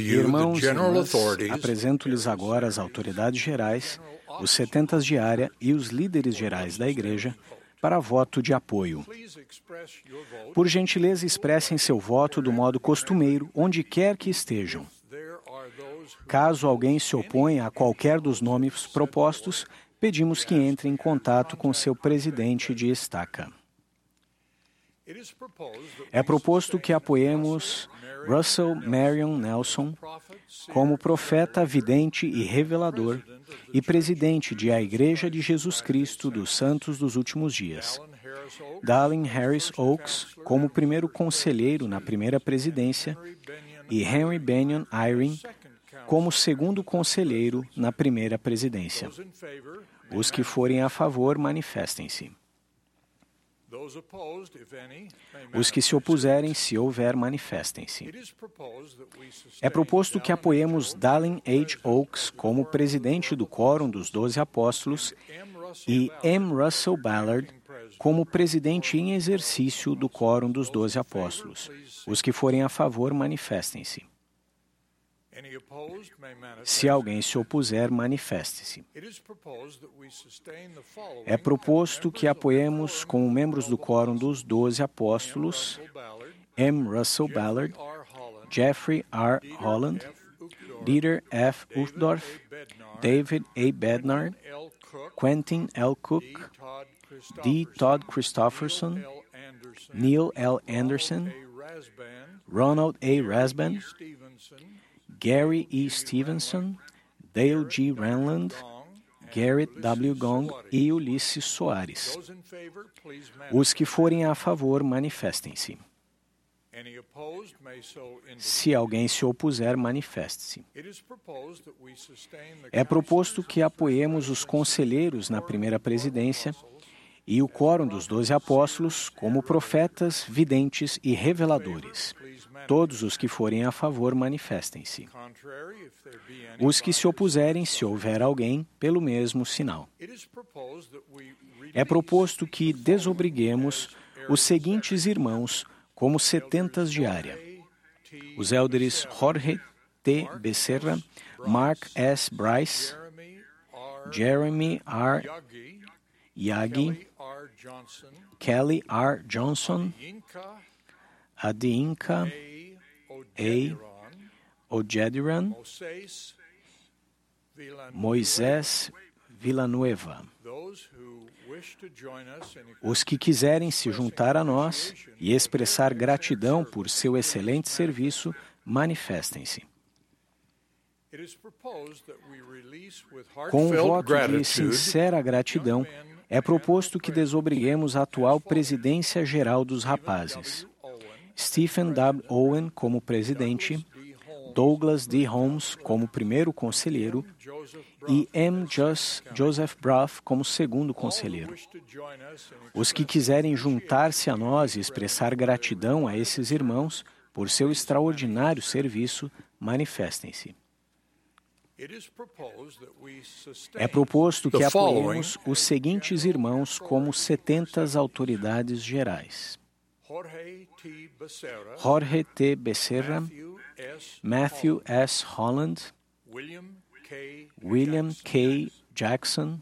Irmãos e general irmãs, apresento-lhes agora as autoridades gerais, os setentas de área e os líderes gerais da Igreja para voto de apoio. Por gentileza, expressem seu voto do modo costumeiro, onde quer que estejam. Caso alguém se oponha a qualquer dos nomes propostos, pedimos que entre em contato com seu presidente de estaca. É proposto que apoiemos Russell Marion Nelson como profeta, vidente e revelador e presidente de A Igreja de Jesus Cristo dos Santos dos Últimos Dias. Dallin Harris Oaks como primeiro conselheiro na primeira presidência e Henry Benyon Eyring count. como segundo conselheiro na primeira presidência. Os que forem a favor, manifestem-se. Os que se opuserem, se houver, manifestem-se. É proposto que apoiemos Dallin H. Oaks como presidente do Quórum dos Doze Apóstolos e M. Russell Ballard como presidente em exercício do Quórum dos Doze Apóstolos. Os que forem a favor, manifestem-se. Se alguém se opuser, manifeste-se. É proposto que apoiemos como membros do Quórum dos Doze Apóstolos M. Russell Ballard, Jeffrey R. Holland, Dieter F. Uchtdorf, David A. Bednar, Quentin L. Cook, D. Todd. Anderson, Neil L. Anderson. Rasband, Ronald A. Rasban, Stevenson, Gary E. Stevenson, Dale G. Renland, Garrett W. Gong e Ulisses Soares. Os que forem a favor, manifestem-se. Se alguém se opuser, manifeste-se. É proposto que apoiemos os conselheiros na primeira presidência e o quórum dos doze apóstolos como profetas, videntes e reveladores. Todos os que forem a favor, manifestem-se. Os que se opuserem, se houver alguém, pelo mesmo sinal. É proposto que desobriguemos os seguintes irmãos como setentas T. os élderes Jorge T. Becerra, Mark S. Bryce, Jeremy R. Yagi, Kelly R. Johnson, Kelly R. Johnson, Inca Adinka A. Ojediran. Moisés Villanueva. Os que quiserem se juntar a nós e expressar gratidão por seu excelente serviço, manifestem-se. Com um voto de sincera gratidão, é proposto que desobriguemos a atual presidência geral dos rapazes. Stephen W. Owen como presidente, Douglas D. Holmes como primeiro conselheiro e M. Joseph Bruff como segundo conselheiro. Os que quiserem juntar-se a nós e expressar gratidão a esses irmãos por seu extraordinário serviço, manifestem-se. É proposto que apoiemos os seguintes irmãos como setentas autoridades gerais: Jorge T. Becerra, Matthew S. Holland, William K. Jackson,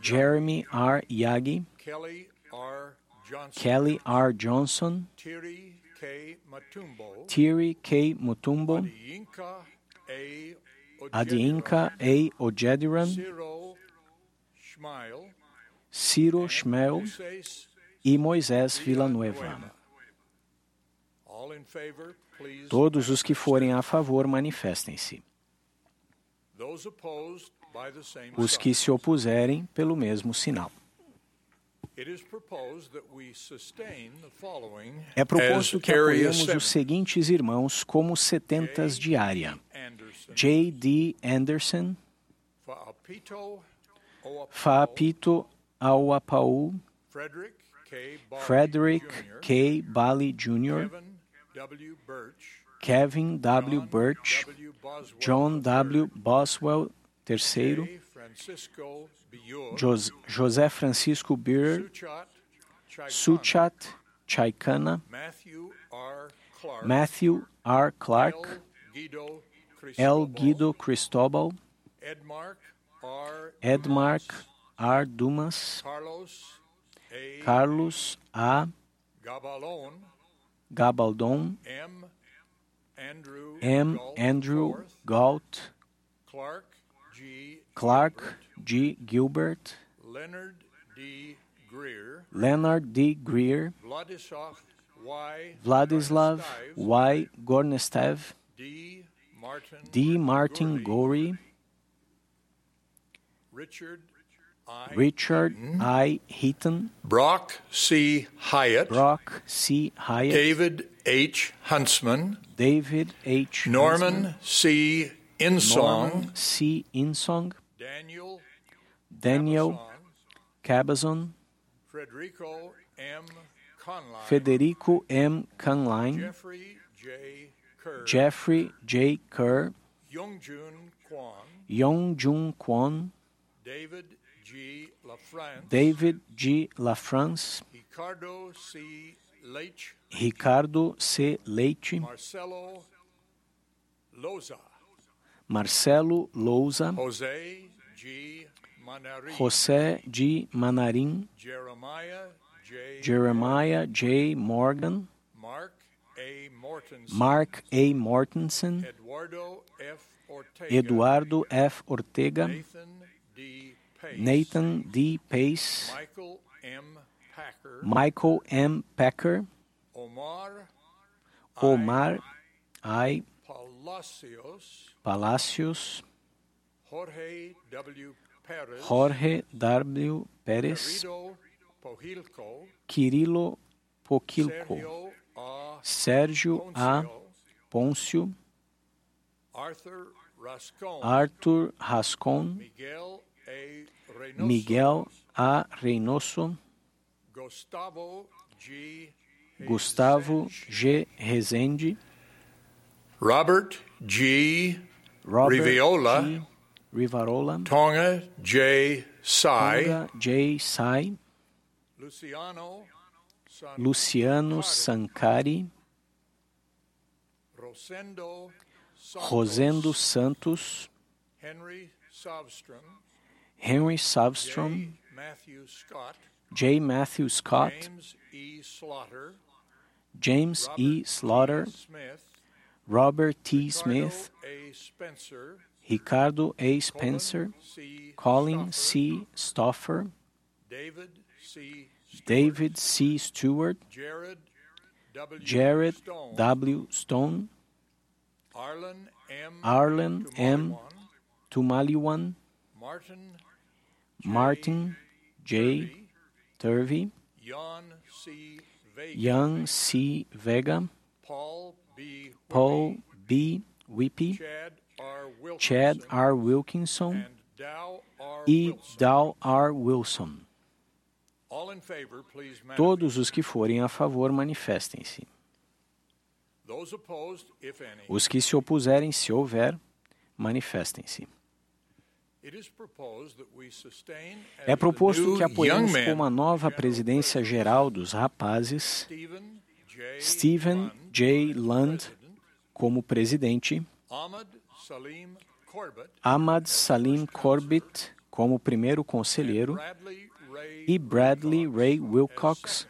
Jeremy R. Yagi, Kelly R. Johnson, Thierry K. Mutumbo, Yinka A. Ojediran, Ciro Schmel e Moisés Villanueva. Todos os que forem a favor, manifestem-se. Os que se opuserem, pelo mesmo sinal. É proposto que apoiemos 7. os seguintes irmãos como setentas de área: Anderson, J. D. Anderson, Faapito Auapau, Frederick K. Bali Jr., Kevin W. Birch. John W. Boswell, III, José Francisco Beer, Suchat Chaikana, Matthew R. Clark. Guido L. Guido Cristóbal, Edmark R. Edmark R. Dumas, Carlos A. Gabaldon, M. Andrew Galt, Clark G. Gilbert, Leonard D. Greer, Leonard D. Greer, Vladislav Y. Gornestev, D. D. Martin Gorey, Gorey, Richard I. Richard I. Heaton, Brock C. Hyatt, Brock C. Hyatt, David H. Huntsman, David H. Norman Huntsman, C. Insong, Norman C. Insong, Daniel Daniel Cabazon, Federico M. Conline, Federico M. Canline, Jeffrey J. Jeffrey J. Kerr, Yong Jun Kwon, David G. LaFrance, David G. LaFrance, Ricardo C. Leitch, Ricardo C. Leite, Marcelo Loza, Marcelo Louza, Jose G. Manari, José G. Manarim, Jeremiah J. Jeremiah J. Morgan, Mark Mark A. Mortensen, Eduardo F. Ortega, Nathan D. Pace, Michael M. Packer, Michael M. Packer, Omar Omar I. Palacios, Jorge W. Perez, Jorge W. Pérez, Quirilo Poquilco. Sérgio A. Pôncio, Arthur Rascon, Miguel A. Reynoso, Gustavo G. Gustavo Rezende, G. Rezende, Robert G. Robert Riviola, G. Rivarola, Tonga J. Sai, Tonga J. Sai, Luciano Luciano Sancari, Rosendo Santos, Rosendo Santos, Henry Savstrom, J. Matthew Scott, J. Matthew Scott, James E. Slaughter, James Robert E. Slaughter, T. Smith, Robert T. Ricardo Smith, A. Spencer, Ricardo A. Spencer, C. Colin C. Stoffer, David C. David C. Stewart, Jared W. Jared Stone, W. Stone, Arlen M. Arlen M. Tumaliwan, Tumaliwan, Martin J. J. Turvey, Jan C. Vega, Young C. Vega, Paul B. Paul Whippy, B. Whippy, Chad R. Wilkinson, Chad R. Wilkinson and Dow R. e Wilson. Dow R. Wilson. Todos os que forem a favor, manifestem-se. Os que se opuserem, se houver, manifestem-se. É proposto que apoiemos young man como a nova presidência geral dos rapazes Stephen J. President, como presidente, Ahmad Salim Corbett, como primeiro conselheiro e Bradley Ray Wilcox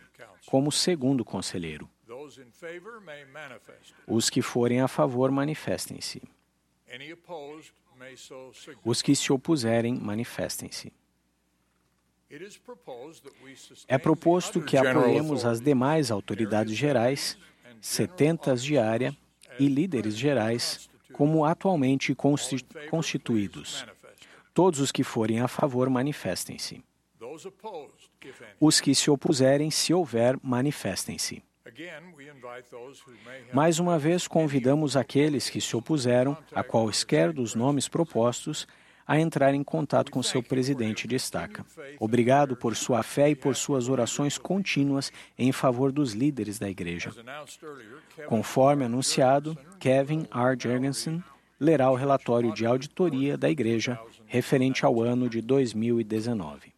como segundo conselheiro. Os que forem a favor, manifestem-se. Os que se opuserem, manifestem-se. É proposto que apoiemos as demais autoridades gerais, setentas de área e líderes gerais, como atualmente consti- constituídos. Todos os que forem a favor, manifestem-se. Os que se opuserem, se houver, manifestem-se. Mais uma vez, convidamos aqueles que se opuseram a quaisquer dos nomes propostos a entrar em contato com seu presidente de estaca. Obrigado por sua fé e por suas orações contínuas em favor dos líderes da igreja. Conforme anunciado, Kevin R. Jergensen lerá o relatório de auditoria da igreja referente ao ano de 2019.